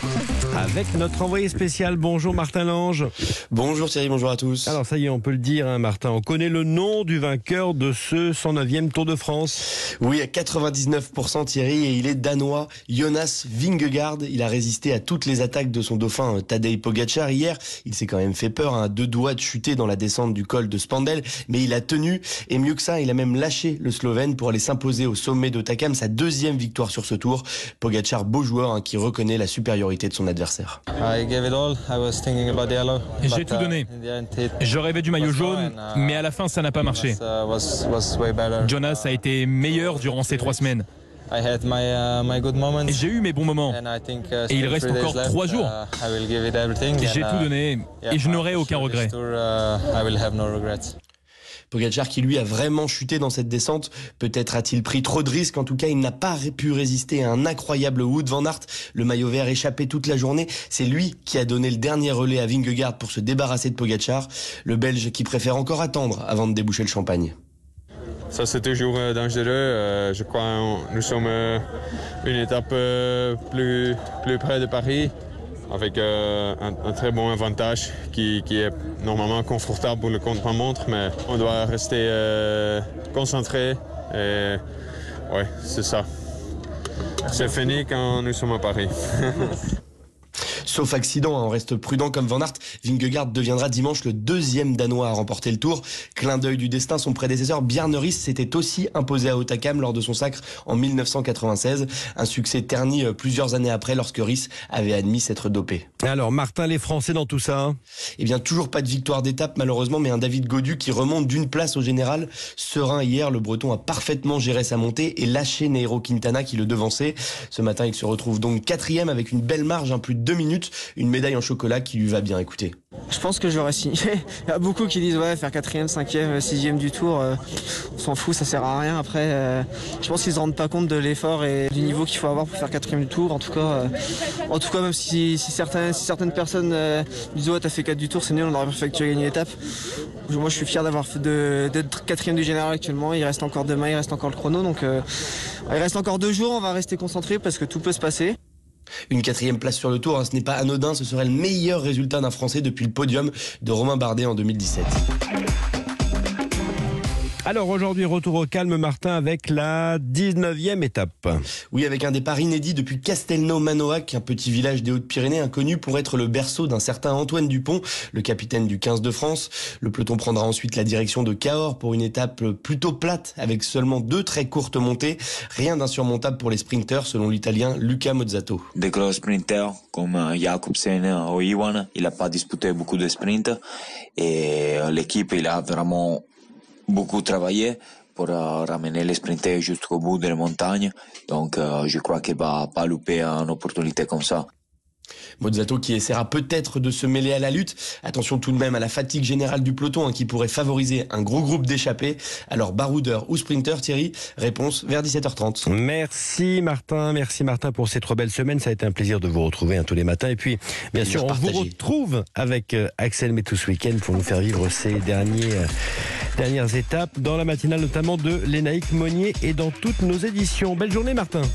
Thank you. Avec notre envoyé spécial, bonjour Martin Lange. Bonjour Thierry, bonjour à tous. Alors ça y est, on peut le dire, hein, Martin, on connaît le nom du vainqueur de ce 109e Tour de France. Oui, à 99% Thierry, et il est danois, Jonas Vingegaard. Il a résisté à toutes les attaques de son dauphin euh, Tadej Pogacar. Hier, il s'est quand même fait peur, à hein, deux doigts de chuter dans la descente du col de Spandel, mais il a tenu, et mieux que ça, il a même lâché le Slovène pour aller s'imposer au sommet d'Otakam, sa deuxième victoire sur ce tour. Pogacar, beau joueur, hein, qui reconnaît la supériorité de son adversaire. J'ai tout donné. Je rêvais du maillot jaune, mais à la fin, ça n'a pas marché. Jonas a été meilleur durant ces trois semaines. J'ai eu mes bons moments. Et il reste encore trois jours. J'ai tout donné et je n'aurai aucun regret. Pogacar qui lui a vraiment chuté dans cette descente. Peut-être a-t-il pris trop de risques. En tout cas, il n'a pas pu résister à un incroyable Wood van Aert. Le maillot vert échappé toute la journée. C'est lui qui a donné le dernier relais à Vingegaard pour se débarrasser de Pogacar. Le Belge qui préfère encore attendre avant de déboucher le champagne. Ça c'est toujours euh, dangereux. Euh, je crois que nous sommes euh, une étape plus, plus près de Paris avec euh, un, très bon avantage qui, est normalement confortable pour le contre-montre, mais on doit rester euh, concentré et ouais, c'est ça. C'est fini quand nous sommes à Paris. Sauf accident, hein, on reste prudent comme Van Aert. Vingegaard deviendra dimanche le deuxième Danois à remporter le Tour. Clin d'œil du destin, son prédécesseur Bjarne Riis s'était aussi imposé à Otakam lors de son sacre en 1996. Un succès terni euh, plusieurs années après lorsque Riis avait admis s'être dopé. Alors Martin, les Français dans tout ça Eh bien toujours pas de victoire d'étape malheureusement, mais un David Godu qui remonte d'une place au général. Serein hier, le Breton a parfaitement géré sa montée et lâché Nairo Quintana qui le devançait. Ce matin, il se retrouve donc quatrième avec une belle marge, un hein, plus de deux minutes une médaille en chocolat qui lui va bien. écouter. Je pense que j'aurais signé. Il y a beaucoup qui disent ouais faire quatrième, cinquième, sixième du tour, euh, on s'en fout, ça sert à rien. Après, euh, je pense qu'ils se rendent pas compte de l'effort et du niveau qu'il faut avoir pour faire quatrième du tour. En tout cas, euh, en tout cas même si, certaines, personnes disent ouais t'as fait 4 du tour, c'est nul, on aurait préféré que tu aies gagné l'étape. Moi je suis fier d'avoir d'être quatrième du général actuellement. Il reste encore demain, il reste encore le chrono, donc il reste encore deux jours. On va rester concentré parce que tout peut se passer. Une quatrième place sur le tour, hein, ce n'est pas anodin, ce serait le meilleur résultat d'un Français depuis le podium de Romain Bardet en 2017. Alors aujourd'hui, retour au calme, Martin, avec la 19e étape. Oui, avec un départ inédit depuis Castelnau-Manoac, un petit village des Hautes-Pyrénées inconnu pour être le berceau d'un certain Antoine Dupont, le capitaine du 15 de France. Le peloton prendra ensuite la direction de Cahors pour une étape plutôt plate, avec seulement deux très courtes montées. Rien d'insurmontable pour les sprinters, selon l'italien Luca Mozzato. Des gros sprinters comme Jacobsen ou Iwan, il n'a pas disputé beaucoup de sprints et euh, l'équipe, il a vraiment beaucoup travaillé pour euh, ramener les sprinters jusqu'au bout des montagnes. Donc euh, je crois qu'il va pas louper une opportunité comme ça. Mozzato qui essaiera peut-être de se mêler à la lutte. Attention tout de même à la fatigue générale du peloton hein, qui pourrait favoriser un gros groupe d'échappés. Alors baroudeur ou sprinter Thierry Réponse vers 17h30. Merci Martin, merci Martin pour ces trois belles semaines. Ça a été un plaisir de vous retrouver hein, tous les matins. Et puis bien sûr on vous retrouve avec euh, Axel Metou ce week-end pour nous faire vivre ces derniers, euh, dernières étapes dans la matinale notamment de Lénaïque Monnier et dans toutes nos éditions. Belle journée Martin.